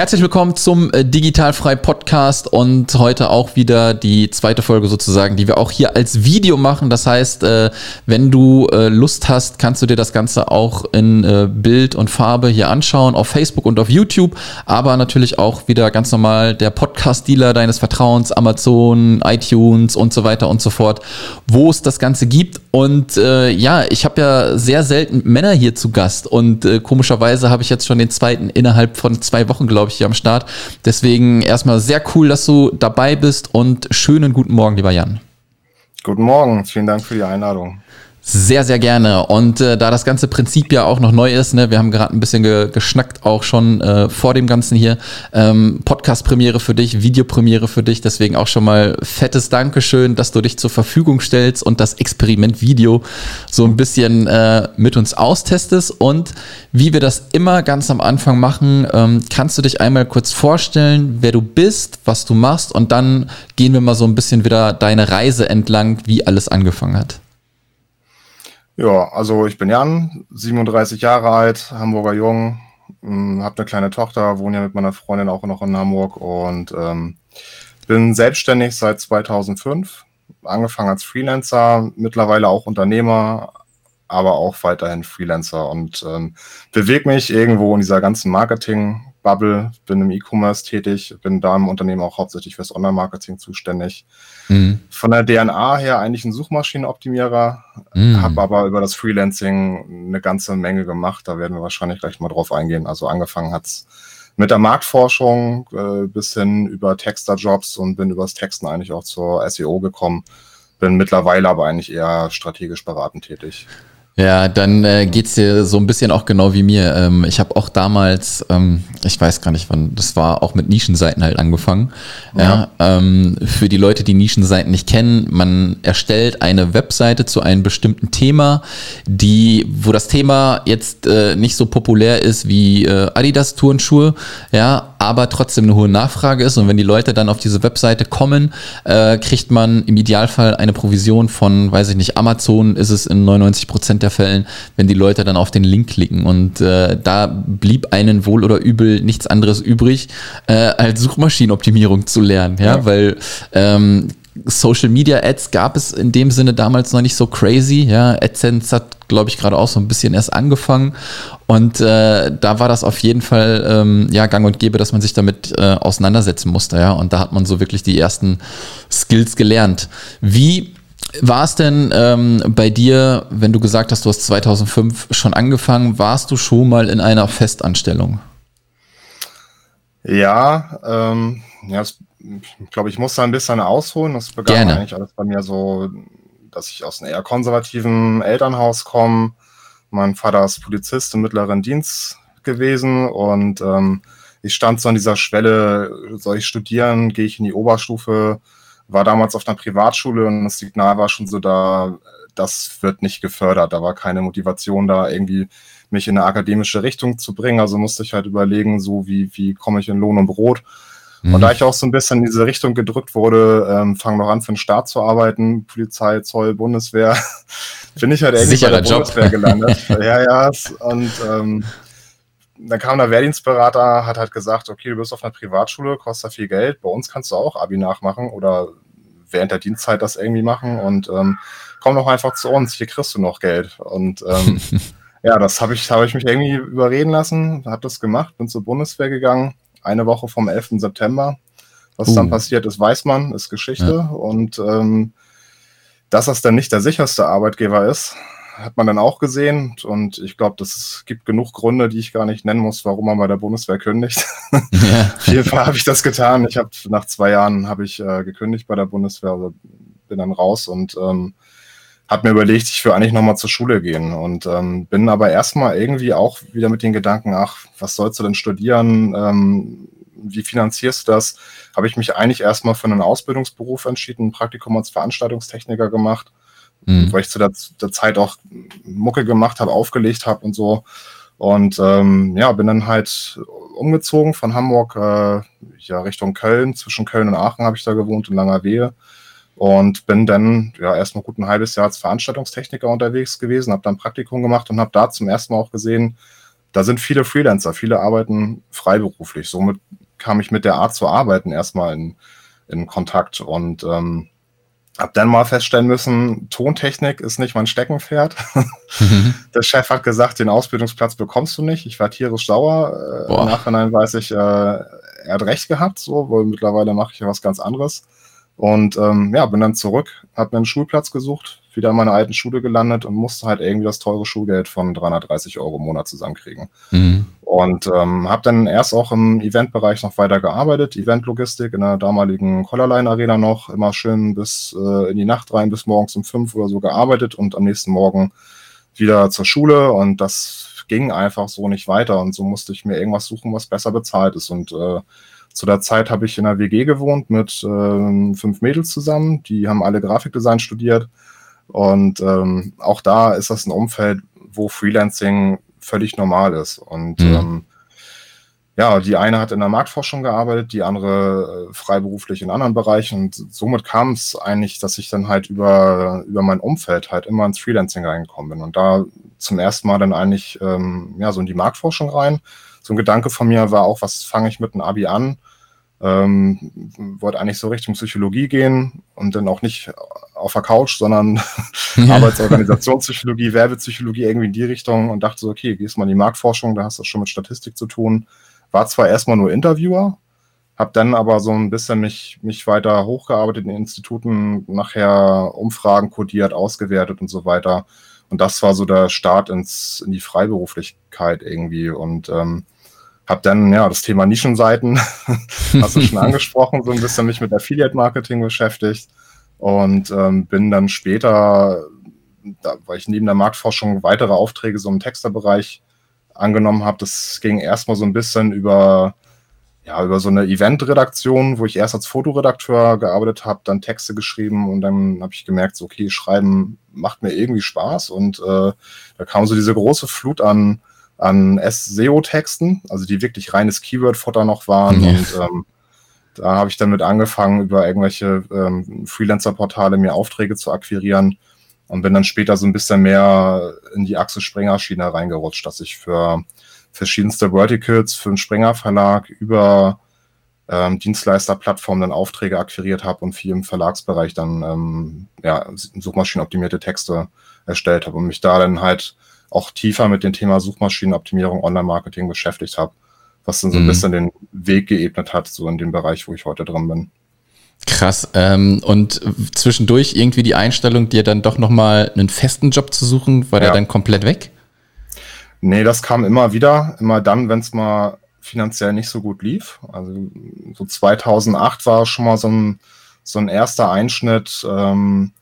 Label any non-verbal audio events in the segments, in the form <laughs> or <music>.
Herzlich willkommen zum äh, Digitalfrei Podcast und heute auch wieder die zweite Folge sozusagen, die wir auch hier als Video machen. Das heißt, äh, wenn du äh, Lust hast, kannst du dir das Ganze auch in Bild und Farbe hier anschauen auf Facebook und auf YouTube, aber natürlich auch wieder ganz normal der Podcast-Dealer deines Vertrauens, Amazon, iTunes und so weiter und so fort, wo es das Ganze gibt. Und äh, ja, ich habe ja sehr selten Männer hier zu Gast und äh, komischerweise habe ich jetzt schon den zweiten innerhalb von zwei Wochen, glaube ich, hier am Start. Deswegen erstmal sehr cool, dass du dabei bist und schönen guten Morgen, lieber Jan. Guten Morgen, vielen Dank für die Einladung. Sehr, sehr gerne. Und äh, da das ganze Prinzip ja auch noch neu ist, ne, wir haben gerade ein bisschen ge geschnackt, auch schon äh, vor dem Ganzen hier. Ähm, Podcast-Premiere für dich, Videopremiere für dich. Deswegen auch schon mal fettes Dankeschön, dass du dich zur Verfügung stellst und das Experiment Video so ein bisschen äh, mit uns austestest. Und wie wir das immer ganz am Anfang machen, ähm, kannst du dich einmal kurz vorstellen, wer du bist, was du machst und dann gehen wir mal so ein bisschen wieder deine Reise entlang, wie alles angefangen hat. Ja, also ich bin Jan, 37 Jahre alt, Hamburger Jung, hm, habe eine kleine Tochter, wohne ja mit meiner Freundin auch noch in Hamburg und ähm, bin selbstständig seit 2005, angefangen als Freelancer, mittlerweile auch Unternehmer, aber auch weiterhin Freelancer und ähm, bewege mich irgendwo in dieser ganzen Marketing- Bubble, bin im E-Commerce tätig, bin da im Unternehmen auch hauptsächlich fürs Online-Marketing zuständig. Mhm. Von der DNA her eigentlich ein Suchmaschinenoptimierer, mhm. habe aber über das Freelancing eine ganze Menge gemacht. Da werden wir wahrscheinlich gleich mal drauf eingehen. Also angefangen hat's mit der Marktforschung äh, bis hin über Texterjobs und bin übers Texten eigentlich auch zur SEO gekommen. Bin mittlerweile aber eigentlich eher strategisch beratend tätig. Ja, dann äh, geht's dir so ein bisschen auch genau wie mir. Ähm, ich habe auch damals, ähm, ich weiß gar nicht wann, das war auch mit Nischenseiten halt angefangen. Ja. ja ähm, für die Leute, die Nischenseiten nicht kennen, man erstellt eine Webseite zu einem bestimmten Thema, die, wo das Thema jetzt äh, nicht so populär ist wie äh, Adidas Turnschuhe, ja, aber trotzdem eine hohe Nachfrage ist. Und wenn die Leute dann auf diese Webseite kommen, äh, kriegt man im Idealfall eine Provision von, weiß ich nicht, Amazon ist es in 99 Prozent der Fällen, wenn die Leute dann auf den Link klicken. Und äh, da blieb einen wohl oder übel nichts anderes übrig, äh, als Suchmaschinenoptimierung zu lernen. Ja, ja. weil ähm, Social Media Ads gab es in dem Sinne damals noch nicht so crazy. Ja, AdSense hat, glaube ich, gerade auch so ein bisschen erst angefangen. Und äh, da war das auf jeden Fall ähm, ja gang und gäbe, dass man sich damit äh, auseinandersetzen musste. Ja, und da hat man so wirklich die ersten Skills gelernt. Wie war es denn ähm, bei dir, wenn du gesagt hast, du hast 2005 schon angefangen, warst du schon mal in einer Festanstellung? Ja, ähm, ja, ich glaube, ich muss da ein bisschen ausholen. Das begann Gerne. eigentlich alles bei mir so, dass ich aus einem eher konservativen Elternhaus komme. Mein Vater ist Polizist im mittleren Dienst gewesen und ähm, ich stand so an dieser Schwelle, soll ich studieren, gehe ich in die Oberstufe, war damals auf einer Privatschule und das Signal war schon so da, das wird nicht gefördert. Da war keine Motivation da, irgendwie mich in eine akademische Richtung zu bringen. Also musste ich halt überlegen, so wie, wie komme ich in Lohn und Brot. Mhm. Und da ich auch so ein bisschen in diese Richtung gedrückt wurde, ähm, fang noch an für den Staat zu arbeiten, Polizei, Zoll, Bundeswehr, <laughs> bin ich halt irgendwie Sicherer bei der Job. Bundeswehr gelandet. <laughs> ja, ja. Und ähm, dann kam der Wehrdienstberater, hat halt gesagt, okay, du bist auf einer Privatschule, kostet viel Geld, bei uns kannst du auch Abi nachmachen oder während der Dienstzeit das irgendwie machen und ähm, komm doch einfach zu uns, hier kriegst du noch Geld. Und ähm, <laughs> ja, das habe ich, hab ich mich irgendwie überreden lassen, habe das gemacht, bin zur Bundeswehr gegangen, eine Woche vom 11. September. Was uh. dann passiert ist, weiß man, ist Geschichte. Ja. Und ähm, dass das dann nicht der sicherste Arbeitgeber ist, hat man dann auch gesehen. Und ich glaube, das gibt genug Gründe, die ich gar nicht nennen muss, warum man bei der Bundeswehr kündigt. Ja. <laughs> Auf jeden Fall habe ich das getan. Ich habe nach zwei Jahren habe ich äh, gekündigt bei der Bundeswehr, also bin dann raus und ähm, habe mir überlegt, ich will eigentlich nochmal zur Schule gehen und ähm, bin aber erstmal irgendwie auch wieder mit den Gedanken, ach, was sollst du denn studieren? Ähm, wie finanzierst du das? Habe ich mich eigentlich erstmal für einen Ausbildungsberuf entschieden, ein Praktikum als Veranstaltungstechniker gemacht, mhm. weil ich zu der, der, Zeit auch Mucke gemacht habe, aufgelegt habe und so. Und ähm, ja, bin dann halt umgezogen von Hamburg äh, ja, Richtung Köln. Zwischen Köln und Aachen habe ich da gewohnt, in Langerwehe. Und bin dann ja erstmal gut ein halbes Jahr als Veranstaltungstechniker unterwegs gewesen, habe dann Praktikum gemacht und habe da zum ersten Mal auch gesehen, da sind viele Freelancer, viele arbeiten freiberuflich. Somit kam ich mit der Art zu arbeiten erstmal in, in Kontakt und ähm, habe dann mal feststellen müssen, Tontechnik ist nicht mein Steckenpferd. Mhm. <laughs> Der Chef hat gesagt, den Ausbildungsplatz bekommst du nicht. Ich war tierisch sauer. Äh, Im Nachhinein weiß ich, äh, er hat recht gehabt, so, weil mittlerweile mache ich ja was ganz anderes. Und ähm, ja, bin dann zurück, habe mir einen Schulplatz gesucht, wieder in meiner alten Schule gelandet und musste halt irgendwie das teure Schulgeld von 330 Euro im Monat zusammenkriegen. Mhm. Und ähm, habe dann erst auch im Eventbereich noch weiter gearbeitet, Eventlogistik in der damaligen Collarline Arena noch, immer schön bis äh, in die Nacht rein, bis morgens um fünf oder so gearbeitet und am nächsten Morgen wieder zur Schule und das ging einfach so nicht weiter und so musste ich mir irgendwas suchen, was besser bezahlt ist und äh, zu der Zeit habe ich in einer WG gewohnt mit äh, fünf Mädels zusammen. Die haben alle Grafikdesign studiert. Und ähm, auch da ist das ein Umfeld, wo Freelancing völlig normal ist. Und mhm. ähm, ja, die eine hat in der Marktforschung gearbeitet, die andere äh, freiberuflich in anderen Bereichen. Und somit kam es eigentlich, dass ich dann halt über, über mein Umfeld halt immer ins Freelancing reingekommen bin. Und da zum ersten Mal dann eigentlich ähm, ja, so in die Marktforschung rein so ein Gedanke von mir war auch, was fange ich mit einem Abi an? Ähm, wollte eigentlich so Richtung Psychologie gehen und dann auch nicht auf der Couch, sondern <laughs> ja. Arbeitsorganisationspsychologie, Werbepsychologie irgendwie in die Richtung und dachte so, okay, gehst mal in die Marktforschung, da hast du schon mit Statistik zu tun. War zwar erstmal nur Interviewer, habe dann aber so ein bisschen mich, mich weiter hochgearbeitet in Instituten, nachher Umfragen kodiert, ausgewertet und so weiter. Und das war so der Start ins, in die Freiberuflichkeit irgendwie. Und ähm, habe dann ja das Thema Nischenseiten, <laughs> hast du schon <laughs> angesprochen, so ein bisschen mich mit Affiliate-Marketing beschäftigt und ähm, bin dann später, da, weil ich neben der Marktforschung weitere Aufträge so im Texterbereich angenommen habe, das ging erstmal so ein bisschen über ja, über so eine Eventredaktion, wo ich erst als Fotoredakteur gearbeitet habe, dann Texte geschrieben und dann habe ich gemerkt, so, okay, Schreiben macht mir irgendwie Spaß und äh, da kam so diese große Flut an, an SEO-Texten, also die wirklich reines Keyword-Futter noch waren ja. und ähm, da habe ich dann mit angefangen, über irgendwelche ähm, Freelancer-Portale mir Aufträge zu akquirieren und bin dann später so ein bisschen mehr in die Axel Springer-Schiene reingerutscht, dass ich für verschiedenste Verticals für den Springer Verlag über ähm, Dienstleisterplattformen dann Aufträge akquiriert habe und viel im Verlagsbereich dann ähm, ja, suchmaschinenoptimierte Texte erstellt habe und mich da dann halt auch tiefer mit dem Thema Suchmaschinenoptimierung, Online-Marketing beschäftigt habe, was dann so ein mhm. bisschen den Weg geebnet hat, so in dem Bereich, wo ich heute drin bin. Krass. Ähm, und zwischendurch irgendwie die Einstellung, dir dann doch nochmal einen festen Job zu suchen, war ja. der dann komplett weg? Nee, das kam immer wieder, immer dann, wenn es mal finanziell nicht so gut lief. Also so 2008 war schon mal so ein, so ein erster Einschnitt. Ähm,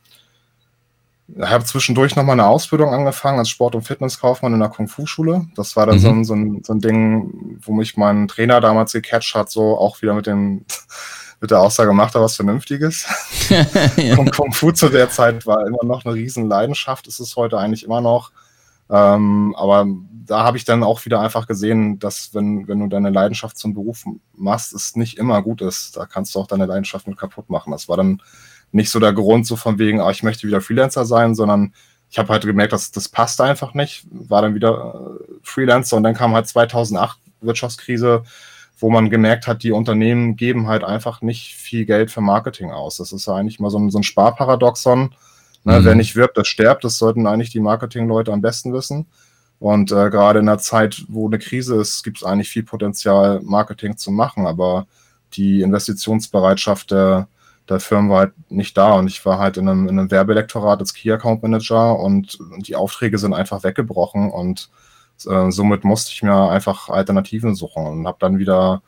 habe zwischendurch noch mal eine Ausbildung angefangen als Sport- und Fitnesskaufmann in der Kung-Fu-Schule. Das war dann mhm. so, ein, so, ein, so ein Ding, wo mich mein Trainer damals gecatcht hat, so auch wieder mit dem <laughs> mit der Aussage, macht er was Vernünftiges. <laughs> ja. Kung Fu zu der Zeit war immer noch eine riesen Leidenschaft, ist es heute eigentlich immer noch. Ähm, aber da habe ich dann auch wieder einfach gesehen, dass wenn, wenn du deine Leidenschaft zum Beruf machst, es nicht immer gut ist. Da kannst du auch deine Leidenschaft mit kaputt machen. Das war dann nicht so der Grund, so von wegen, ah, ich möchte wieder Freelancer sein, sondern ich habe halt gemerkt, dass das passt einfach nicht. War dann wieder äh, Freelancer und dann kam halt 2008 Wirtschaftskrise, wo man gemerkt hat, die Unternehmen geben halt einfach nicht viel Geld für Marketing aus. Das ist ja eigentlich mal so ein, so ein Sparparadoxon Ne, mhm. Wer nicht wirbt, das stirbt. Das sollten eigentlich die Marketingleute am besten wissen. Und äh, gerade in der Zeit, wo eine Krise ist, gibt es eigentlich viel Potenzial, Marketing zu machen. Aber die Investitionsbereitschaft der, der Firmen war halt nicht da. Und ich war halt in einem, in einem Werbeelektorat als Key Account Manager und die Aufträge sind einfach weggebrochen. Und äh, somit musste ich mir einfach Alternativen suchen und habe dann wieder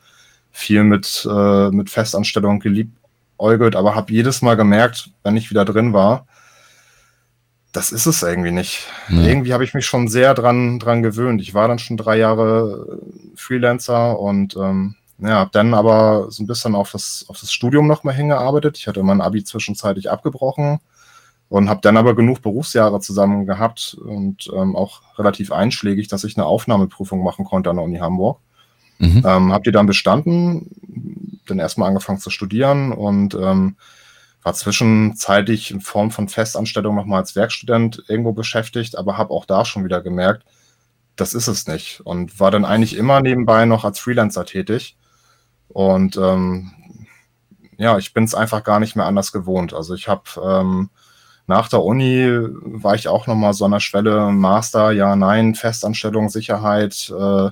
viel mit, äh, mit Festanstellung geliebäugelt, aber habe jedes Mal gemerkt, wenn ich wieder drin war, das ist es irgendwie nicht. Ja. Irgendwie habe ich mich schon sehr dran, dran gewöhnt. Ich war dann schon drei Jahre Freelancer und ähm, ja, habe dann aber so ein bisschen auf das, auf das Studium nochmal hingearbeitet. Ich hatte mein Abi zwischenzeitlich abgebrochen und habe dann aber genug Berufsjahre zusammen gehabt und ähm, auch relativ einschlägig, dass ich eine Aufnahmeprüfung machen konnte an der Uni Hamburg. Mhm. Ähm, hab die dann bestanden, dann erstmal angefangen zu studieren und ähm, war zwischenzeitlich in Form von Festanstellung nochmal als Werkstudent irgendwo beschäftigt, aber habe auch da schon wieder gemerkt, das ist es nicht. Und war dann eigentlich immer nebenbei noch als Freelancer tätig. Und ähm, ja, ich bin es einfach gar nicht mehr anders gewohnt. Also ich habe ähm, nach der Uni war ich auch nochmal so an der Schwelle, Master, ja, nein, Festanstellung, Sicherheit. Äh,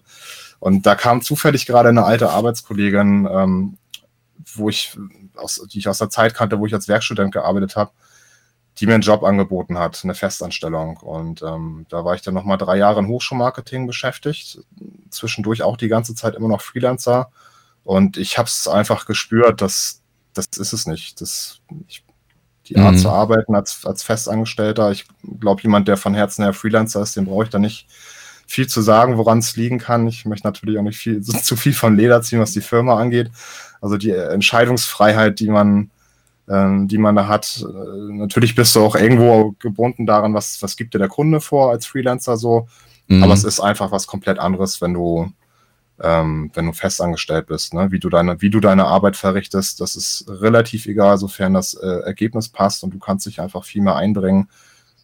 und da kam zufällig gerade eine alte Arbeitskollegin, ähm, wo ich aus, die ich aus der Zeit kannte, wo ich als Werkstudent gearbeitet habe, die mir einen Job angeboten hat, eine Festanstellung. Und ähm, da war ich dann nochmal drei Jahre in Hochschulmarketing beschäftigt, zwischendurch auch die ganze Zeit immer noch Freelancer. Und ich habe es einfach gespürt, dass das ist es nicht. Das, ich, die Art mhm. zu arbeiten als, als Festangestellter, ich glaube, jemand, der von Herzen her Freelancer ist, dem brauche ich da nicht viel zu sagen, woran es liegen kann. Ich möchte natürlich auch nicht viel, <laughs> zu viel von Leder ziehen, was die Firma angeht. Also die Entscheidungsfreiheit, die man, ähm, die man da hat. Äh, natürlich bist du auch irgendwo gebunden daran, was, was gibt dir der Kunde vor als Freelancer so. Mhm. Aber es ist einfach was komplett anderes, wenn du, ähm, wenn du festangestellt bist, ne? wie, du deine, wie du deine Arbeit verrichtest. Das ist relativ egal, sofern das äh, Ergebnis passt und du kannst dich einfach viel mehr einbringen.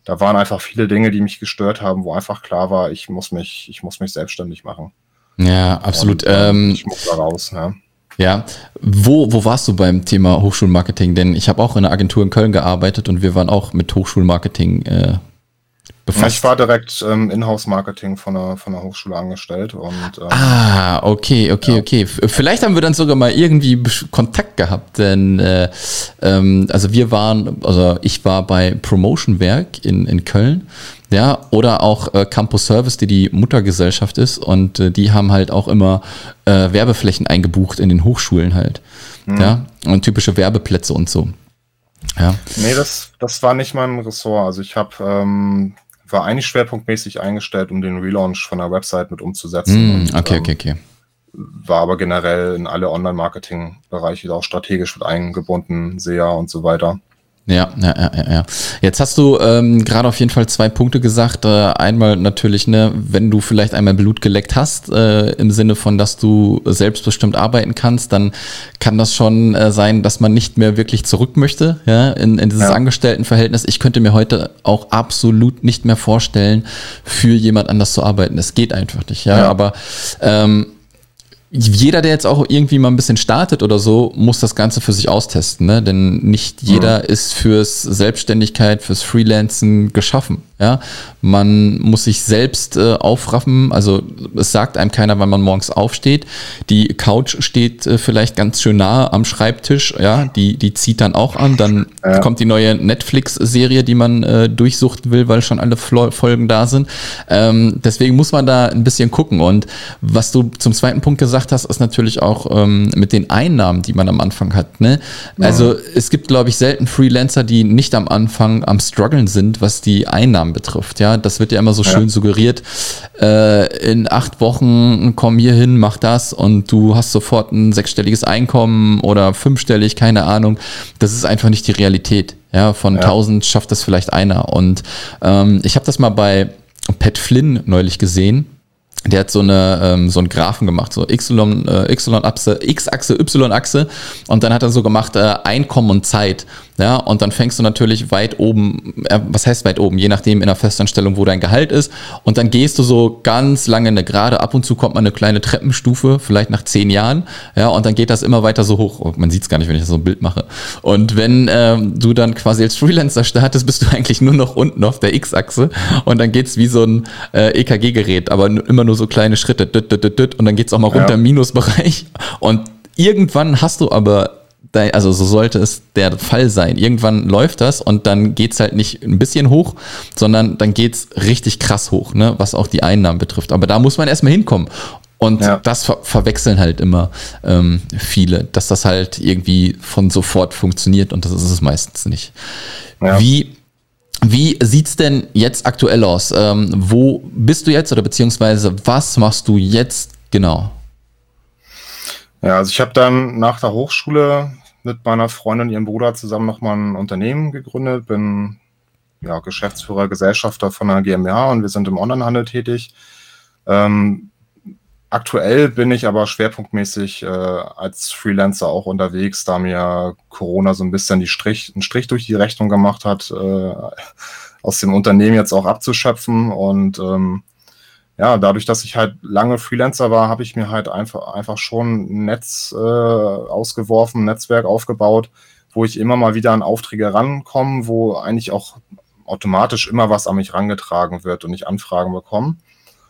Da waren einfach viele Dinge, die mich gestört haben, wo einfach klar war, ich muss mich, ich muss mich selbstständig machen. Ja, absolut. Und, äh, ähm, ich muss da raus. Ne? Ja, wo, wo warst du beim Thema Hochschulmarketing? Denn ich habe auch in einer Agentur in Köln gearbeitet und wir waren auch mit Hochschulmarketing äh, befasst. Ich war direkt ähm, Inhouse-Marketing von einer, von einer Hochschule angestellt. Und, ähm, ah, okay, okay, ja. okay. Vielleicht haben wir dann sogar mal irgendwie Kontakt gehabt, denn äh, ähm, also wir waren, also ich war bei Promotion Werk in, in Köln ja, oder auch äh, Campus Service, die die Muttergesellschaft ist und äh, die haben halt auch immer äh, Werbeflächen eingebucht in den Hochschulen halt. Mhm. Ja, und typische Werbeplätze und so. Ja. Nee, das, das war nicht mein Ressort. Also ich habe ähm, war eigentlich schwerpunktmäßig eingestellt, um den Relaunch von der Website mit umzusetzen. Mm, und, okay, okay, okay. War aber generell in alle Online-Marketing-Bereiche auch strategisch mit eingebunden, SEA und so weiter. Ja, ja, ja, ja. Jetzt hast du ähm, gerade auf jeden Fall zwei Punkte gesagt. Äh, einmal natürlich, ne, wenn du vielleicht einmal Blut geleckt hast, äh, im Sinne von, dass du selbstbestimmt arbeiten kannst, dann kann das schon äh, sein, dass man nicht mehr wirklich zurück möchte, ja, in, in dieses ja. Angestelltenverhältnis. Ich könnte mir heute auch absolut nicht mehr vorstellen, für jemand anders zu arbeiten. Es geht einfach nicht, ja. ja. Aber ähm, jeder, der jetzt auch irgendwie mal ein bisschen startet oder so, muss das Ganze für sich austesten, ne? Denn nicht jeder mhm. ist fürs Selbstständigkeit, fürs Freelancen geschaffen. Ja, man muss sich selbst äh, aufraffen. Also es sagt einem keiner, wann man morgens aufsteht. Die Couch steht äh, vielleicht ganz schön nah am Schreibtisch. Ja, die die zieht dann auch an. Dann ja. kommt die neue Netflix-Serie, die man äh, durchsuchten will, weil schon alle Flo Folgen da sind. Ähm, deswegen muss man da ein bisschen gucken. Und was du zum zweiten Punkt gesagt hast, ist natürlich auch ähm, mit den Einnahmen, die man am Anfang hat. Ne? Ja. Also es gibt, glaube ich, selten Freelancer, die nicht am Anfang am struggeln sind, was die Einnahmen Einnahmen betrifft. Ja, das wird ja immer so ja. schön suggeriert. Äh, in acht Wochen komm hier hin, mach das und du hast sofort ein sechsstelliges Einkommen oder fünfstellig, keine Ahnung. Das ist einfach nicht die Realität. Ja, von ja. schafft das vielleicht einer. Und ähm, ich habe das mal bei Pat Flynn neulich gesehen der hat so eine ähm, so einen Graphen gemacht, so Y äh, Y Achse, X Achse, Y Achse und dann hat er so gemacht äh, Einkommen und Zeit. Ja, und dann fängst du natürlich weit oben, äh, was heißt weit oben, je nachdem in der Festanstellung, wo dein Gehalt ist. Und dann gehst du so ganz lange eine Gerade, ab und zu kommt man eine kleine Treppenstufe, vielleicht nach zehn Jahren. Ja, und dann geht das immer weiter so hoch. Oh, man sieht es gar nicht, wenn ich so ein Bild mache. Und wenn ähm, du dann quasi als Freelancer startest, bist du <laughs> eigentlich nur noch unten auf der X-Achse und dann geht's wie so ein äh, EKG-Gerät, aber immer nur so kleine Schritte. Und dann geht's auch mal runter ja. im Minusbereich. Und irgendwann hast du aber also so sollte es der Fall sein. Irgendwann läuft das und dann geht's halt nicht ein bisschen hoch, sondern dann geht's richtig krass hoch, ne, was auch die Einnahmen betrifft. Aber da muss man erstmal hinkommen. Und ja. das ver verwechseln halt immer ähm, viele, dass das halt irgendwie von sofort funktioniert und das ist es meistens nicht. Ja. Wie, wie sieht's denn jetzt aktuell aus? Ähm, wo bist du jetzt oder beziehungsweise was machst du jetzt genau? Ja, also ich habe dann nach der Hochschule mit meiner Freundin und ihrem Bruder zusammen nochmal ein Unternehmen gegründet, bin ja, Geschäftsführer, Gesellschafter von einer GmbH und wir sind im Onlinehandel tätig. Ähm, aktuell bin ich aber schwerpunktmäßig äh, als Freelancer auch unterwegs, da mir Corona so ein bisschen die Strich, einen Strich durch die Rechnung gemacht hat, äh, aus dem Unternehmen jetzt auch abzuschöpfen. Und ähm, ja, dadurch, dass ich halt lange Freelancer war, habe ich mir halt einfach, einfach schon ein Netz äh, ausgeworfen, ein Netzwerk aufgebaut, wo ich immer mal wieder an Aufträge rankomme, wo eigentlich auch automatisch immer was an mich rangetragen wird und ich Anfragen bekomme.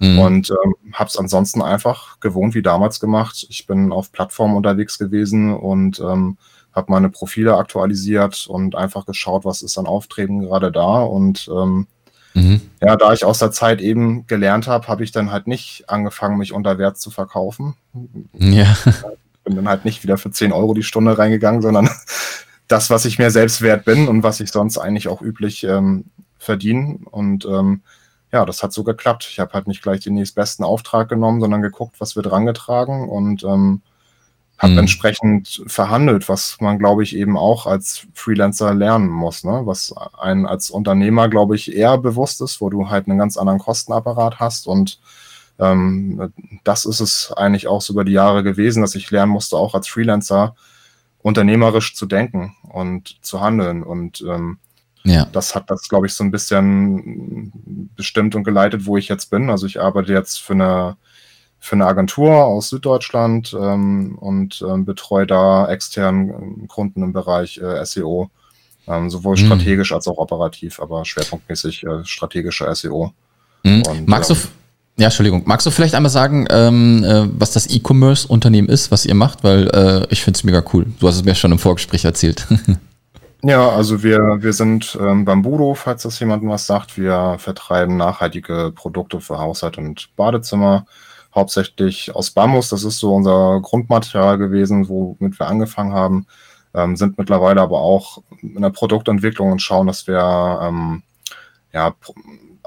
Mhm. Und ähm, habe es ansonsten einfach gewohnt wie damals gemacht. Ich bin auf Plattformen unterwegs gewesen und ähm, habe meine Profile aktualisiert und einfach geschaut, was ist an Aufträgen gerade da. Und ähm, mhm. ja, da ich aus der Zeit eben gelernt habe, habe ich dann halt nicht angefangen, mich unter Wert zu verkaufen. Ja. Bin dann halt nicht wieder für 10 Euro die Stunde reingegangen, sondern <laughs> das, was ich mir selbst wert bin und was ich sonst eigentlich auch üblich ähm, verdiene. Und ähm, ja, das hat so geklappt. Ich habe halt nicht gleich den nächstbesten Auftrag genommen, sondern geguckt, was wird rangetragen und ähm, habe mhm. entsprechend verhandelt, was man, glaube ich, eben auch als Freelancer lernen muss, ne? was ein als Unternehmer, glaube ich, eher bewusst ist, wo du halt einen ganz anderen Kostenapparat hast und ähm, das ist es eigentlich auch so über die Jahre gewesen, dass ich lernen musste, auch als Freelancer unternehmerisch zu denken und zu handeln. Und ähm, ja. das hat das, glaube ich, so ein bisschen bestimmt und geleitet, wo ich jetzt bin. Also ich arbeite jetzt für eine, für eine Agentur aus Süddeutschland ähm, und ähm, betreue da externen Kunden im Bereich äh, SEO. Ähm, sowohl mhm. strategisch als auch operativ, aber schwerpunktmäßig äh, strategische SEO. Mhm. Und, Magst du ähm, ja, Entschuldigung. Magst du vielleicht einmal sagen, ähm, äh, was das E-Commerce-Unternehmen ist, was ihr macht? Weil äh, ich finde es mega cool. Du hast es mir schon im Vorgespräch erzählt. <laughs> ja, also wir, wir sind ähm, Bambudo, falls das jemandem was sagt. Wir vertreiben nachhaltige Produkte für Haushalt und Badezimmer. Hauptsächlich aus Bambus. Das ist so unser Grundmaterial gewesen, womit wir angefangen haben. Ähm, sind mittlerweile aber auch in der Produktentwicklung und schauen, dass wir ähm, ja,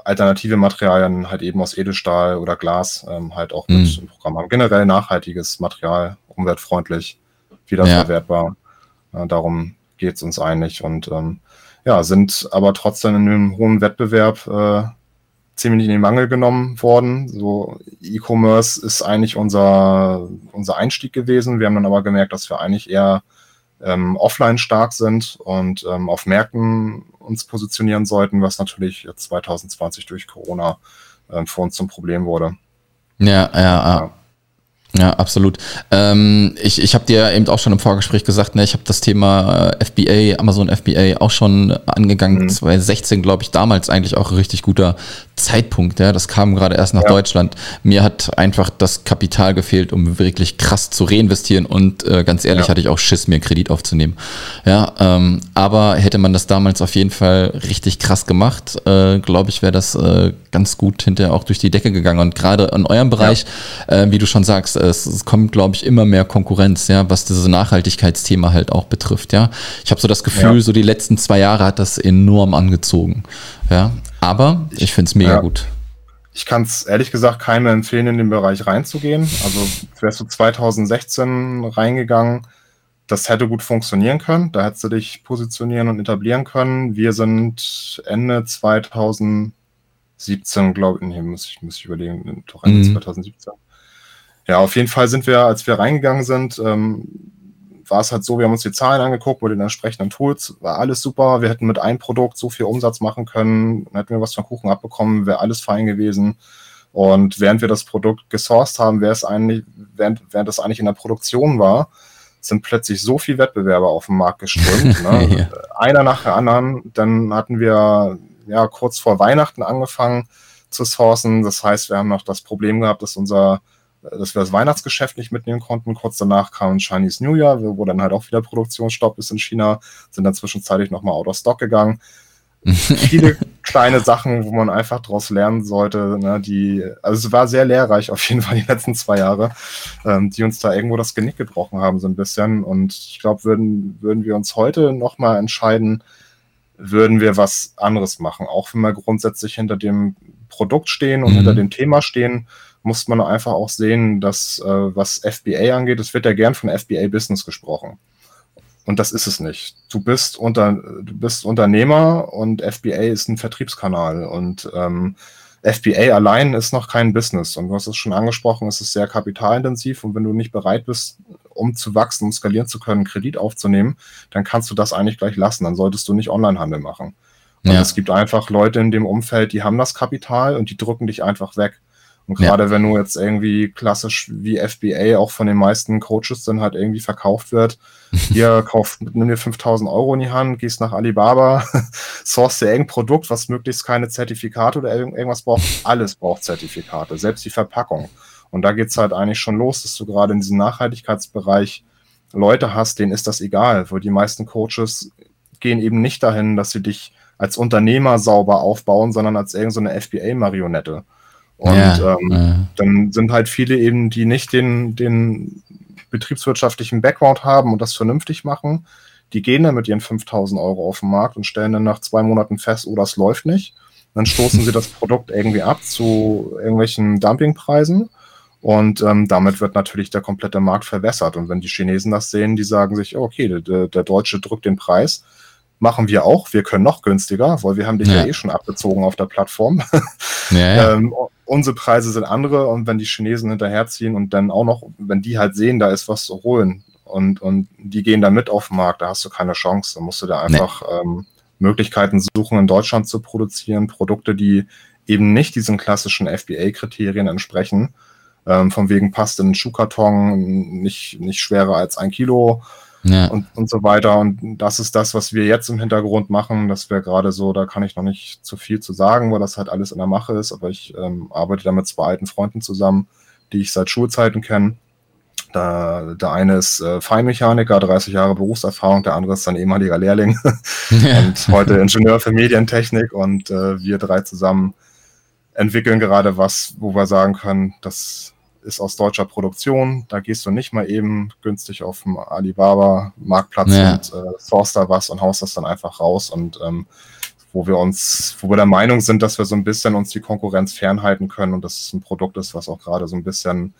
alternative Materialien halt eben aus Edelstahl oder Glas ähm, halt auch mit mhm. im Programm haben. Generell nachhaltiges Material, umweltfreundlich, wiederverwertbar. Ja. Äh, darum geht es uns eigentlich und ähm, ja, sind aber trotzdem in einem hohen Wettbewerb äh, ziemlich in den Mangel genommen worden. So E-Commerce ist eigentlich unser, unser Einstieg gewesen. Wir haben dann aber gemerkt, dass wir eigentlich eher ähm, offline stark sind und ähm, auf Märkten uns positionieren sollten, was natürlich jetzt 2020 durch Corona ähm, für uns zum Problem wurde. Ja, ja, ja. Ja, absolut. Ähm, ich ich habe dir eben auch schon im Vorgespräch gesagt, ne, ich habe das Thema äh, FBA, Amazon FBA auch schon angegangen. Mhm. 2016, glaube ich, damals eigentlich auch ein richtig guter Zeitpunkt. Ja, das kam gerade erst nach ja. Deutschland. Mir hat einfach das Kapital gefehlt, um wirklich krass zu reinvestieren und äh, ganz ehrlich ja. hatte ich auch Schiss, mir einen Kredit aufzunehmen. Ja, ähm, aber hätte man das damals auf jeden Fall richtig krass gemacht, äh, glaube ich, wäre das äh, ganz gut hinterher auch durch die Decke gegangen. Und gerade in eurem Bereich, ja. äh, wie du schon sagst, es, es kommt, glaube ich, immer mehr Konkurrenz, ja, was dieses Nachhaltigkeitsthema halt auch betrifft, ja. Ich habe so das Gefühl, ja. so die letzten zwei Jahre hat das enorm angezogen, ja. Aber ich finde es mega ja. gut. Ich kann es ehrlich gesagt keinem empfehlen, in den Bereich reinzugehen. Also wärst du 2016 reingegangen, das hätte gut funktionieren können. Da hättest du dich positionieren und etablieren können. Wir sind Ende 2017, glaube ich, nee, muss ich, muss ich überlegen, doch Ende mhm. 2017 ja, auf jeden Fall sind wir, als wir reingegangen sind, ähm, war es halt so, wir haben uns die Zahlen angeguckt mit den entsprechenden Tools, war alles super. Wir hätten mit einem Produkt so viel Umsatz machen können, hätten wir was von Kuchen abbekommen, wäre alles fein gewesen. Und während wir das Produkt gesourced haben, wäre es eigentlich, während, während das eigentlich in der Produktion war, sind plötzlich so viele Wettbewerber auf den Markt geströmt. <laughs> Ne? ja. Einer nach dem anderen. Dann hatten wir ja kurz vor Weihnachten angefangen zu sourcen. Das heißt, wir haben noch das Problem gehabt, dass unser dass wir das Weihnachtsgeschäft nicht mitnehmen konnten. Kurz danach kam Chinese New Year, wo dann halt auch wieder Produktionsstopp ist in China, sind dann zwischenzeitlich nochmal out of stock gegangen. <laughs> Viele kleine Sachen, wo man einfach daraus lernen sollte, ne, die, also es war sehr lehrreich auf jeden Fall die letzten zwei Jahre, ähm, die uns da irgendwo das Genick gebrochen haben, so ein bisschen. Und ich glaube, würden, würden wir uns heute nochmal entscheiden, würden wir was anderes machen. Auch wenn wir grundsätzlich hinter dem Produkt stehen und mhm. hinter dem Thema stehen, muss man einfach auch sehen, dass äh, was FBA angeht, es wird ja gern von FBA Business gesprochen. Und das ist es nicht. Du bist unter, du bist Unternehmer und FBA ist ein Vertriebskanal. Und ähm, FBA allein ist noch kein Business. Und du hast es schon angesprochen, es ist sehr kapitalintensiv. Und wenn du nicht bereit bist, um zu wachsen, um skalieren zu können, Kredit aufzunehmen, dann kannst du das eigentlich gleich lassen. Dann solltest du nicht Onlinehandel machen. Und ja. es gibt einfach Leute in dem Umfeld, die haben das Kapital und die drücken dich einfach weg. Und gerade ja. wenn du jetzt irgendwie klassisch wie FBA auch von den meisten Coaches dann halt irgendwie verkauft wird, <laughs> hier kauf, nimm dir 5000 Euro in die Hand, gehst nach Alibaba, <laughs> source dir irgendein Produkt, was möglichst keine Zertifikate oder irgendwas braucht. Alles braucht Zertifikate, selbst die Verpackung. Und da geht's halt eigentlich schon los, dass du gerade in diesem Nachhaltigkeitsbereich Leute hast, denen ist das egal, wo die meisten Coaches gehen eben nicht dahin, dass sie dich als Unternehmer sauber aufbauen, sondern als irgendeine so FBA-Marionette. Und ja, ähm, ja. dann sind halt viele eben, die nicht den, den betriebswirtschaftlichen Background haben und das vernünftig machen, die gehen dann mit ihren 5000 Euro auf den Markt und stellen dann nach zwei Monaten fest, oh, das läuft nicht. Dann stoßen sie das Produkt irgendwie ab zu irgendwelchen Dumpingpreisen. Und ähm, damit wird natürlich der komplette Markt verwässert. Und wenn die Chinesen das sehen, die sagen sich, okay, der, der Deutsche drückt den Preis, machen wir auch. Wir können noch günstiger, weil wir haben dich ja, ja eh schon abgezogen auf der Plattform. <laughs> Ja, ja. ähm, unsere Preise sind andere und wenn die Chinesen hinterherziehen und dann auch noch, wenn die halt sehen, da ist was zu holen und, und die gehen da mit auf den Markt, da hast du keine Chance. Da musst du da einfach nee. ähm, Möglichkeiten suchen, in Deutschland zu produzieren, Produkte, die eben nicht diesen klassischen FBA-Kriterien entsprechen. Ähm, von wegen passt in einen Schuhkarton, nicht, nicht schwerer als ein Kilo ja. und, und so weiter. Und das ist das, was wir jetzt im Hintergrund machen. Das wäre gerade so, da kann ich noch nicht zu viel zu sagen, weil das halt alles in der Mache ist. Aber ich ähm, arbeite da mit zwei alten Freunden zusammen, die ich seit Schulzeiten kenne. Da, der eine ist äh, Feinmechaniker, 30 Jahre Berufserfahrung, der andere ist sein ehemaliger Lehrling <laughs> und heute Ingenieur für Medientechnik und äh, wir drei zusammen entwickeln gerade was, wo wir sagen können, das ist aus deutscher Produktion. Da gehst du nicht mal eben günstig auf dem Alibaba-Marktplatz ja. und äh, source da was und haust das dann einfach raus. Und ähm, wo wir uns, wo wir der Meinung sind, dass wir so ein bisschen uns die Konkurrenz fernhalten können und das ein Produkt ist, was auch gerade so ein bisschen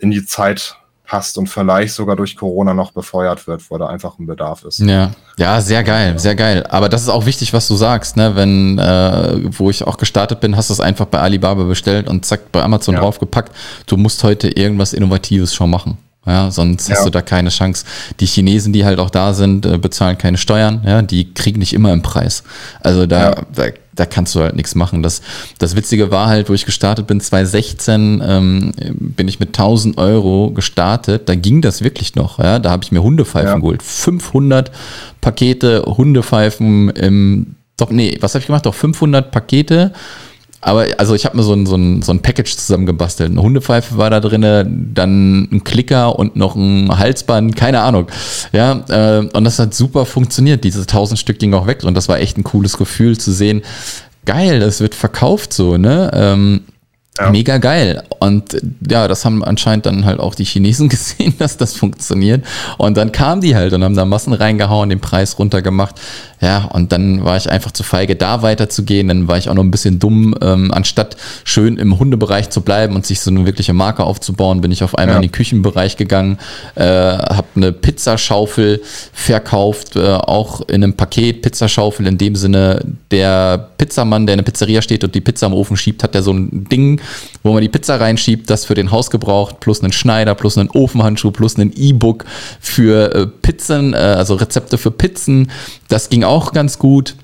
in die Zeit passt und vielleicht sogar durch Corona noch befeuert wird, wo da einfach ein Bedarf ist. Ja, ja, sehr geil, sehr geil. Aber das ist auch wichtig, was du sagst, ne? Wenn, äh, wo ich auch gestartet bin, hast du es einfach bei Alibaba bestellt und zack, bei Amazon ja. draufgepackt. Du musst heute irgendwas Innovatives schon machen. Ja, sonst ja. hast du da keine Chance. Die Chinesen, die halt auch da sind, äh, bezahlen keine Steuern, ja, die kriegen nicht immer im Preis. Also da, ja. da da kannst du halt nichts machen. Das, das Witzige war halt, wo ich gestartet bin, 2016 ähm, bin ich mit 1000 Euro gestartet. Da ging das wirklich noch. Ja? Da habe ich mir Hundepfeifen ja. geholt. 500 Pakete Hundepfeifen im, doch, nee, was habe ich gemacht? Doch 500 Pakete aber also ich habe mir so ein, so, ein, so ein Package zusammengebastelt. Eine Hundepfeife war da drin, dann ein Klicker und noch ein Halsband, keine Ahnung. Ja, äh, und das hat super funktioniert. Diese 1000 Stück ging auch weg und das war echt ein cooles Gefühl zu sehen. Geil, das wird verkauft so, ne? Ähm, ja. Mega geil. Und ja, das haben anscheinend dann halt auch die Chinesen <laughs> gesehen, dass das funktioniert. Und dann kamen die halt und haben da Massen reingehauen, den Preis runtergemacht. Ja, und dann war ich einfach zu feige, da weiterzugehen. Dann war ich auch noch ein bisschen dumm. Ähm, anstatt schön im Hundebereich zu bleiben und sich so eine wirkliche Marke aufzubauen, bin ich auf einmal ja. in den Küchenbereich gegangen, äh, habe eine Pizzaschaufel verkauft, äh, auch in einem Paket Pizzaschaufel in dem Sinne, der Pizzamann, der in der Pizzeria steht und die Pizza am Ofen schiebt, hat der so ein Ding, wo man die Pizza reinschiebt, das für den Hausgebrauch, plus einen Schneider, plus einen Ofenhandschuh, plus ein E-Book für äh, Pizzen, äh, also Rezepte für Pizzen. Das ging auch ganz gut.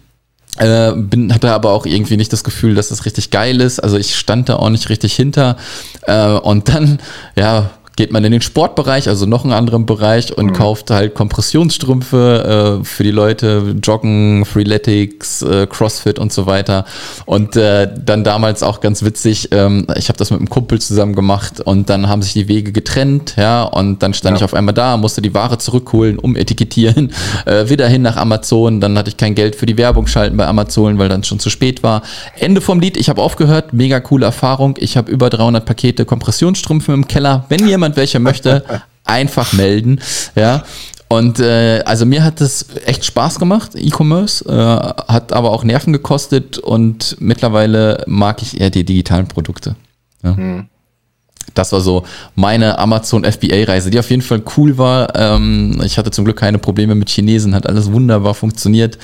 Äh, bin, hatte aber auch irgendwie nicht das Gefühl, dass das richtig geil ist. Also ich stand da auch nicht richtig hinter. Äh, und dann, ja, geht man in den Sportbereich, also noch einen anderen Bereich und mhm. kauft halt Kompressionsstrümpfe äh, für die Leute, Joggen, Freeletics, äh, Crossfit und so weiter. Und äh, dann damals auch ganz witzig, ähm, ich habe das mit einem Kumpel zusammen gemacht und dann haben sich die Wege getrennt, ja, und dann stand ja. ich auf einmal da, musste die Ware zurückholen, umetikettieren, <laughs> äh, wieder hin nach Amazon, dann hatte ich kein Geld für die Werbung schalten bei Amazon, weil dann schon zu spät war. Ende vom Lied, ich habe aufgehört, mega coole Erfahrung, ich habe über 300 Pakete Kompressionsstrümpfe im Keller. Wenn jemand jemand welche möchte, einfach melden. Ja. Und äh, also mir hat es echt Spaß gemacht, E-Commerce, äh, hat aber auch Nerven gekostet und mittlerweile mag ich eher die digitalen Produkte. Ja. Hm. Das war so meine Amazon FBA-Reise, die auf jeden Fall cool war. Ähm, ich hatte zum Glück keine Probleme mit Chinesen, hat alles wunderbar funktioniert.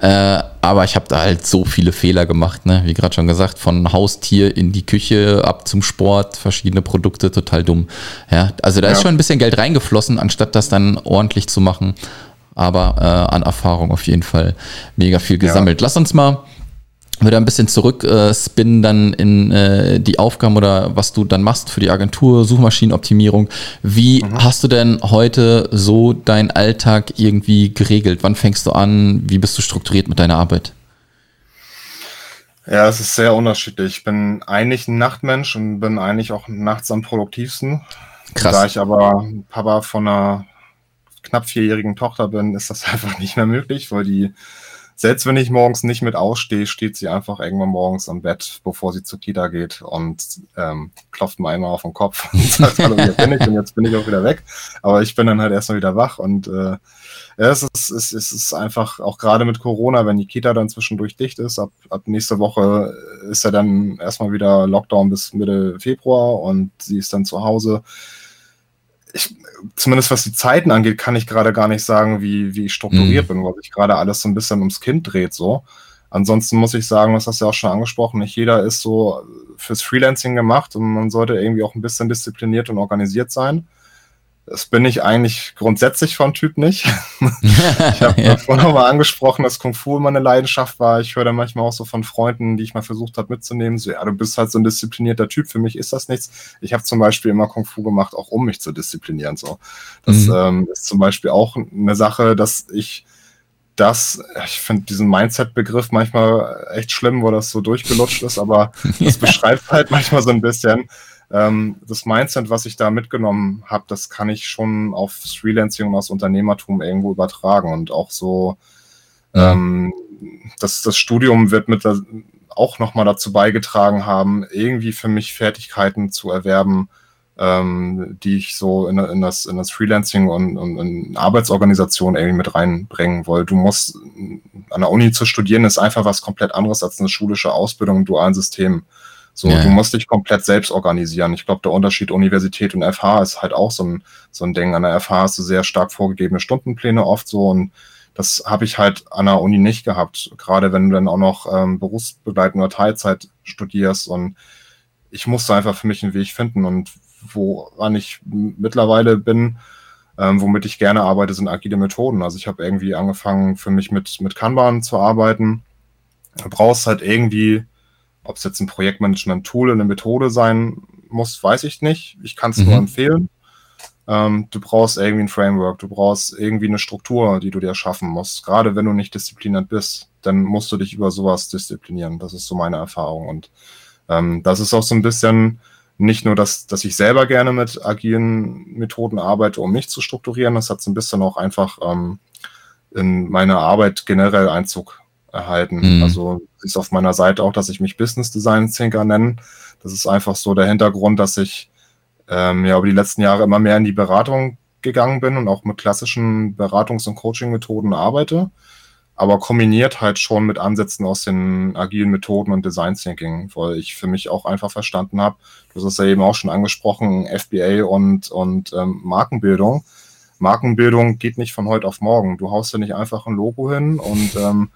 Äh, aber ich habe da halt so viele Fehler gemacht, ne? wie gerade schon gesagt, von Haustier in die Küche ab zum Sport, verschiedene Produkte, total dumm. Ja, also da ja. ist schon ein bisschen Geld reingeflossen, anstatt das dann ordentlich zu machen. Aber äh, an Erfahrung auf jeden Fall mega viel gesammelt. Ja. Lass uns mal wieder ein bisschen zurück äh, dann in äh, die Aufgaben oder was du dann machst für die Agentur, Suchmaschinenoptimierung. Wie mhm. hast du denn heute so deinen Alltag irgendwie geregelt? Wann fängst du an? Wie bist du strukturiert mit deiner Arbeit? Ja, es ist sehr unterschiedlich. Ich bin eigentlich ein Nachtmensch und bin eigentlich auch nachts am produktivsten. Krass. Da ich aber Papa von einer knapp vierjährigen Tochter bin, ist das <laughs> einfach nicht mehr möglich, weil die selbst wenn ich morgens nicht mit ausstehe, steht sie einfach irgendwann morgens am Bett, bevor sie zur Kita geht und ähm, klopft mir einmal auf den Kopf <laughs> und sagt, hallo, hier bin ich und jetzt bin ich auch wieder weg. Aber ich bin dann halt erstmal wieder wach und äh, ja, es ist, es, es ist einfach, auch gerade mit Corona, wenn die Kita dann zwischendurch dicht ist, ab, ab nächste Woche ist ja dann erstmal wieder Lockdown bis Mitte Februar und sie ist dann zu Hause ich, zumindest was die Zeiten angeht, kann ich gerade gar nicht sagen, wie, wie ich strukturiert mhm. bin, weil sich gerade alles so ein bisschen ums Kind dreht, so. Ansonsten muss ich sagen, das hast du ja auch schon angesprochen, nicht jeder ist so fürs Freelancing gemacht und man sollte irgendwie auch ein bisschen diszipliniert und organisiert sein. Das bin ich eigentlich grundsätzlich von Typ nicht. <laughs> ich habe <laughs> ja. vorhin mal angesprochen, dass Kung Fu immer eine Leidenschaft war. Ich höre da manchmal auch so von Freunden, die ich mal versucht habe mitzunehmen, so, ja, du bist halt so ein disziplinierter Typ, für mich ist das nichts. Ich habe zum Beispiel immer Kung Fu gemacht, auch um mich zu disziplinieren. So. Das mhm. ähm, ist zum Beispiel auch eine Sache, dass ich das, ich finde diesen Mindset-Begriff manchmal echt schlimm, wo das so durchgelutscht ist, aber <laughs> das beschreibt halt manchmal so ein bisschen, ähm, das Mindset, was ich da mitgenommen habe, das kann ich schon auf Freelancing und aufs Unternehmertum irgendwo übertragen und auch so, ja. ähm, das, das Studium wird mit der, auch nochmal dazu beigetragen haben, irgendwie für mich Fertigkeiten zu erwerben, ähm, die ich so in, in, das, in das Freelancing und, und in Arbeitsorganisation irgendwie mit reinbringen wollte. Du musst an der Uni zu studieren, ist einfach was komplett anderes als eine schulische Ausbildung im dualen System. So, ja. du musst dich komplett selbst organisieren. Ich glaube, der Unterschied Universität und FH ist halt auch so ein, so ein Ding. An der FH hast du sehr stark vorgegebene Stundenpläne oft so und das habe ich halt an der Uni nicht gehabt. Gerade wenn du dann auch noch ähm, berufsbegleitend oder Teilzeit studierst und ich musste einfach für mich einen Weg finden und woran ich mittlerweile bin, ähm, womit ich gerne arbeite, sind agile Methoden. Also ich habe irgendwie angefangen, für mich mit, mit Kanban zu arbeiten. Du brauchst halt irgendwie ob es jetzt ein Projektmanagement-Tool, eine Methode sein muss, weiß ich nicht. Ich kann es mhm. nur empfehlen. Ähm, du brauchst irgendwie ein Framework, du brauchst irgendwie eine Struktur, die du dir schaffen musst. Gerade wenn du nicht diszipliniert bist, dann musst du dich über sowas disziplinieren. Das ist so meine Erfahrung. Und ähm, das ist auch so ein bisschen nicht nur, dass, dass ich selber gerne mit agilen Methoden arbeite, um mich zu strukturieren, das hat so ein bisschen auch einfach ähm, in meine Arbeit generell Einzug erhalten. Mhm. Also ist auf meiner Seite auch, dass ich mich Business Design Thinker nenne. Das ist einfach so der Hintergrund, dass ich ähm, ja über die letzten Jahre immer mehr in die Beratung gegangen bin und auch mit klassischen Beratungs- und Coaching-Methoden arbeite, aber kombiniert halt schon mit Ansätzen aus den agilen Methoden und Design Thinking, weil ich für mich auch einfach verstanden habe, du hast es ja eben auch schon angesprochen, FBA und, und ähm, Markenbildung. Markenbildung geht nicht von heute auf morgen. Du haust ja nicht einfach ein Logo hin und ähm,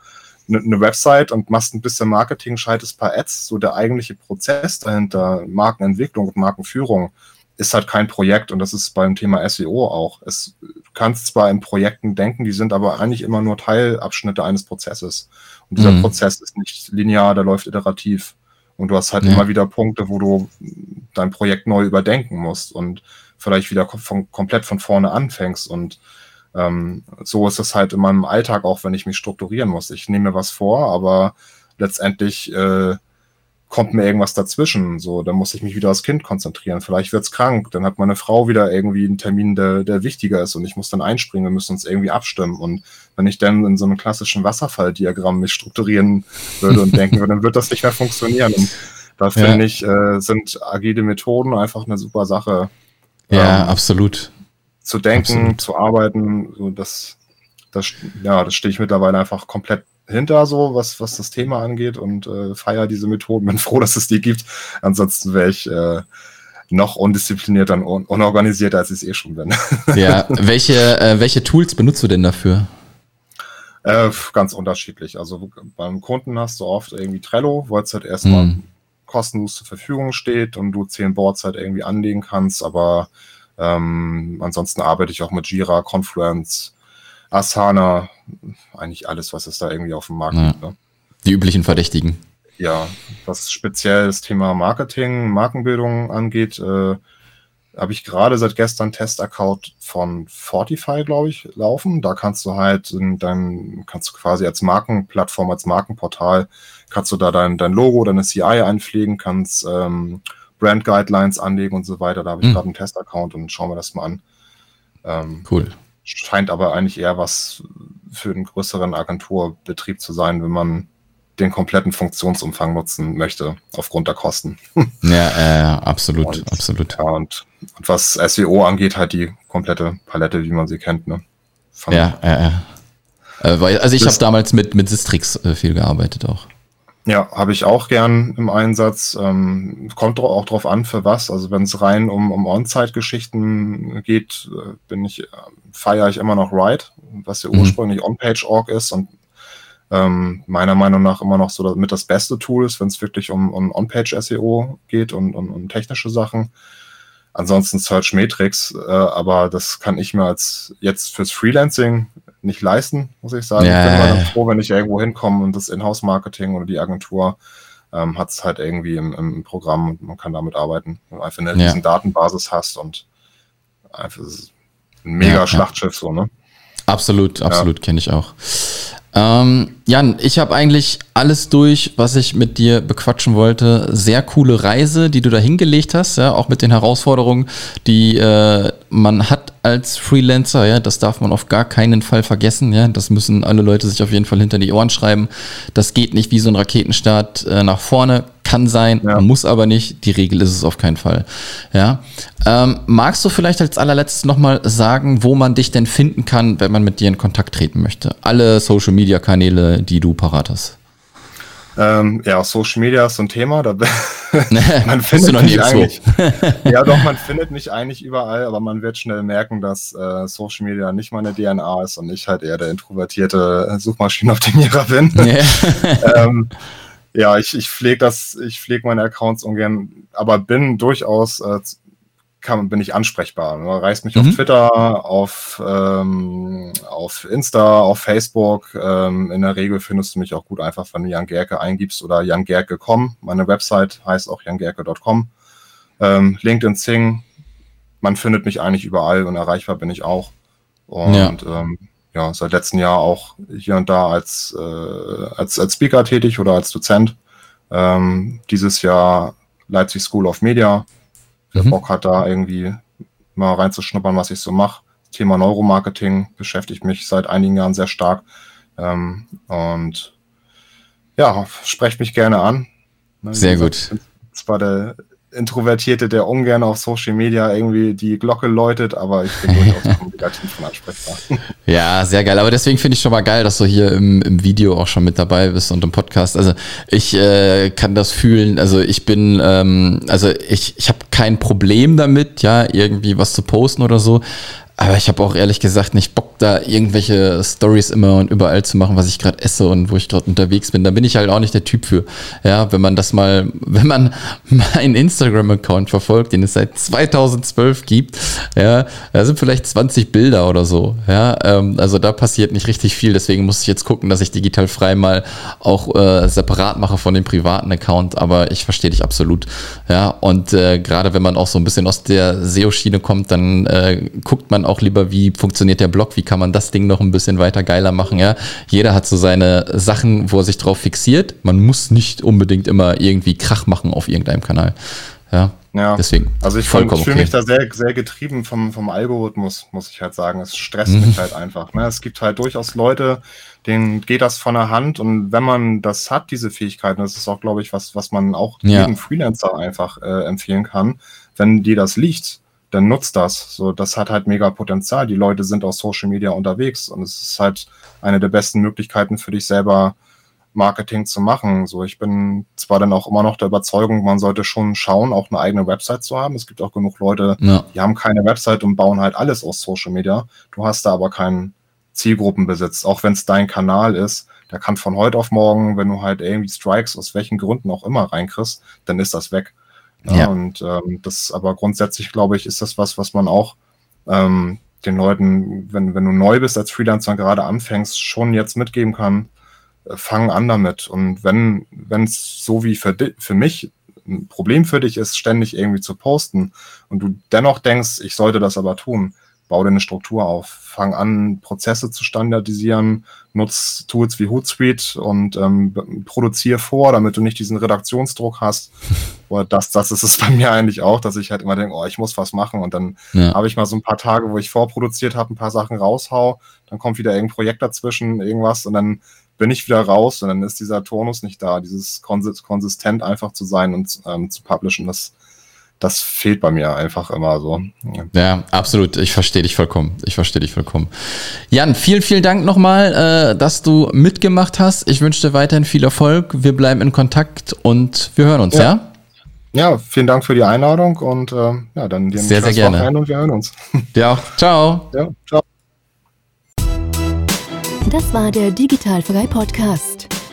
eine Website und machst ein bisschen Marketing, schaltest ein paar Ads, so der eigentliche Prozess dahinter, Markenentwicklung und Markenführung, ist halt kein Projekt und das ist beim Thema SEO auch. Es, kannst zwar in Projekten denken, die sind aber eigentlich immer nur Teilabschnitte eines Prozesses. Und dieser mhm. Prozess ist nicht linear, der läuft iterativ. Und du hast halt ja. immer wieder Punkte, wo du dein Projekt neu überdenken musst und vielleicht wieder von, komplett von vorne anfängst und ähm, so ist es halt in meinem Alltag auch, wenn ich mich strukturieren muss. Ich nehme mir was vor, aber letztendlich äh, kommt mir irgendwas dazwischen. So, dann muss ich mich wieder aufs Kind konzentrieren. Vielleicht wird's krank, dann hat meine Frau wieder irgendwie einen Termin, der, der wichtiger ist und ich muss dann einspringen. Wir müssen uns irgendwie abstimmen. Und wenn ich dann in so einem klassischen Wasserfalldiagramm mich strukturieren würde und denken würde, dann wird das nicht mehr funktionieren. Und da <laughs> finde ja. ich, äh, sind agile Methoden einfach eine super Sache. Ja, ähm, absolut zu denken, Absolut. zu arbeiten, so das, das, ja, das stehe ich mittlerweile einfach komplett hinter, so was, was das Thema angeht und äh, feiere diese Methoden. Bin <laughs> froh, dass es die gibt. Ansonsten wäre ich, äh, noch undisziplinierter und unorganisierter, als ich es eh schon bin. <laughs> Ja, welche, äh, welche Tools benutzt du denn dafür? Äh, ganz unterschiedlich. Also beim Kunden hast du oft irgendwie Trello, wo jetzt halt erstmal mm. kostenlos zur Verfügung steht und du zehn Boards halt irgendwie anlegen kannst, aber ähm, ansonsten arbeite ich auch mit Jira, Confluence, Asana, eigentlich alles, was es da irgendwie auf dem Markt ja. gibt. Ne? Die üblichen Verdächtigen. Ja, was speziell das Thema Marketing, Markenbildung angeht, äh, habe ich gerade seit gestern Test-Account von Fortify, glaube ich, laufen. Da kannst du halt dann kannst du quasi als Markenplattform, als Markenportal, kannst du da dein, dein Logo, deine CI einpflegen, kannst ähm, Brand Guidelines anlegen und so weiter. Da habe ich hm. gerade einen Test-Account und schauen wir das mal an. Ähm, cool. Scheint aber eigentlich eher was für einen größeren Agenturbetrieb zu sein, wenn man den kompletten Funktionsumfang nutzen möchte, aufgrund der Kosten. <laughs> Ja, äh, absolut, und, absolut. Ja, und, und, was SEO angeht, halt die komplette Palette, wie man sie kennt. Ne? Von ja, äh, äh. also ich habe damals mit, mit Sistrix äh, viel gearbeitet auch. Ja, habe ich auch gern im Einsatz. Ähm, kommt auch drauf an, für was. Also wenn es rein um, um On-Site-Geschichten geht, äh, bin ich, äh, feiere ich immer noch Ride, was ja mhm. ursprünglich On-Page-Org ist und ähm, meiner Meinung nach immer noch so mit das beste Tool ist, wenn es wirklich um, um On-Page-SEO geht und um, um technische Sachen. Ansonsten Search Metrics, äh, aber das kann ich mir als jetzt fürs Freelancing nicht leisten, muss ich sagen. Ja, ich bin mal dann froh, wenn ich irgendwo hinkomme und das Inhouse-Marketing oder die Agentur ähm, hat es halt irgendwie im, im, Programm und man kann damit arbeiten. Wenn du einfach eine ja. riesen Datenbasis hast und einfach ein mega ja, Schlachtschiff so, ne? Absolut, absolut, kenne ich auch. Ähm, Jan, ich habe eigentlich alles durch, was ich mit dir bequatschen wollte. Sehr coole Reise, die du da hingelegt hast, ja, auch mit den Herausforderungen, die äh, man hat als Freelancer, ja, das darf man auf gar keinen Fall vergessen, ja, das müssen alle Leute sich auf jeden Fall hinter die Ohren schreiben. Das geht nicht wie so ein Raketenstart äh, nach vorne, kann sein, ja. muss aber nicht. Die Regel ist es auf keinen Fall. Ja. Ähm, magst du vielleicht als allerletztes nochmal sagen, wo man dich denn finden kann, wenn man mit dir in Kontakt treten möchte? Alle Social Media Kanäle, die du parat hast. Ähm, ja, Social Media ist so ein Thema. Da <laughs> <laughs> man findet mich eigentlich. ja, doch, man findet mich eigentlich überall, aber man wird schnell merken, dass äh, Social Media nicht meine DNA ist und ich halt eher der introvertierte Suchmaschinenoptimierer bin. <laughs> ähm, ja, ich, ich pflege das, ich pflege meine Accounts ungern, aber bin durchaus, äh, kann, bin ich ansprechbar. Man reißt mich mhm. auf Twitter, auf, ähm, auf Insta, auf Facebook. Ähm, in der Regel findest du mich auch gut einfach, wenn du Jan Gerke eingibst oder jangerke.com. Meine Website heißt auch jangerke.com. Ähm, LinkedIn, Zing. Man findet mich eigentlich überall und erreichbar bin ich auch. Und ja. ähm, ja, seit letztem Jahr auch hier und da als, äh, als, als Speaker tätig oder als Dozent. Ähm, dieses Jahr Leipzig School of Media. Wer mhm. Bock hat, da irgendwie mal reinzuschnuppern, was ich so mache. Thema Neuromarketing beschäftigt mich seit einigen Jahren sehr stark. Ähm, und ja, sprecht mich gerne an. Sehr gut. Zwar der Introvertierte, der ungern auf Social Media irgendwie die Glocke läutet, aber ich bin durchaus kommunikativ und ansprechbar. Ja, sehr geil. Aber deswegen finde ich schon mal geil, dass du hier im, im Video auch schon mit dabei bist und im Podcast. Also ich äh, kann das fühlen. Also ich bin, ähm, also ich, ich habe kein Problem damit, ja, irgendwie was zu posten oder so. Aber ich habe auch ehrlich gesagt nicht Bock, da irgendwelche Stories immer und überall zu machen, was ich gerade esse und wo ich gerade unterwegs bin. Da bin ich halt auch nicht der Typ für. Ja, wenn man das mal, <laughs> wenn man meinen Instagram-Account verfolgt, den es seit 2012 gibt, ja, da sind vielleicht 20 Bilder oder so. Ja, ähm, also da passiert nicht richtig viel. Deswegen muss ich jetzt gucken, dass ich digital frei mal auch äh, separat mache von dem privaten Account. Aber ich verstehe dich absolut. Ja, und äh, gerade wenn man auch so ein bisschen aus der SEO-Schiene kommt, dann äh, guckt man auch lieber, wie funktioniert der Blog, wie kann man das Ding noch ein bisschen weiter geiler machen, ja. Jeder hat so seine Sachen, wo er sich drauf fixiert. Man muss nicht unbedingt immer irgendwie Krach machen auf irgendeinem Kanal. Ja. Ja, deswegen. Also ich, fühle okay. mich da sehr, sehr getrieben vom, vom Algorithmus, muss ich halt sagen. Es stresst mhm. mich halt einfach. Ne? Es gibt halt durchaus Leute, denen geht das von der Hand und wenn man das hat, diese Fähigkeiten, das ist auch, glaube ich, was, was man auch ja. jedem Freelancer einfach äh, empfehlen kann, wenn dir das liegt, dann nutzt das. So, das hat halt mega Potenzial. Die Leute sind auf Social Media unterwegs und es ist halt eine der besten Möglichkeiten für dich selber, Marketing zu machen. So, ich bin zwar dann auch immer noch der Überzeugung, man sollte schon schauen, auch eine eigene Website zu haben. Es gibt auch genug Leute, ja. die haben keine Website und bauen halt alles aus Social Media. Du hast da aber keinen Zielgruppenbesitz, auch wenn es dein Kanal ist. Der kann von heute auf morgen, wenn du halt irgendwie Strikes aus welchen Gründen auch immer reinkriegst, dann ist das weg. Ja. Und ähm, das aber grundsätzlich, glaube ich, ist das was, was man auch ähm, den Leuten, wenn, wenn du neu bist als Freelancer und gerade anfängst, schon jetzt mitgeben kann, äh, fang an damit. Und wenn es so wie für, für mich ein Problem für dich ist, ständig irgendwie zu posten und du dennoch denkst, ich sollte das aber tun, bau dir eine Struktur auf. Fang an, Prozesse zu standardisieren, nutz Tools wie Hootsuite und ähm, produziere vor, damit du nicht diesen Redaktionsdruck hast. <laughs> Oder das, das ist es bei mir eigentlich auch, dass ich halt immer denke, oh, ich muss was machen und dann ja. habe ich mal so ein paar Tage, wo ich vorproduziert habe, ein paar Sachen raushau, dann kommt wieder irgendein Projekt dazwischen, irgendwas und dann bin ich wieder raus und dann ist dieser Turnus nicht da, dieses konsistent einfach zu sein und ähm, zu publishen, das das fehlt bei mir einfach immer so. Ja, absolut. Ich verstehe dich vollkommen. Ich verstehe dich vollkommen. Jan, vielen, vielen Dank nochmal, äh, dass du mitgemacht hast. Ich wünsche dir weiterhin viel Erfolg. Wir bleiben in Kontakt und wir hören uns, ja? Ja, ja vielen Dank für die Einladung und äh, ja, dann dir sehr, sehr gerne. und wir hören uns. <laughs> Auch. Ciao. Ja, ciao. Das war der Digitalfrei Podcast.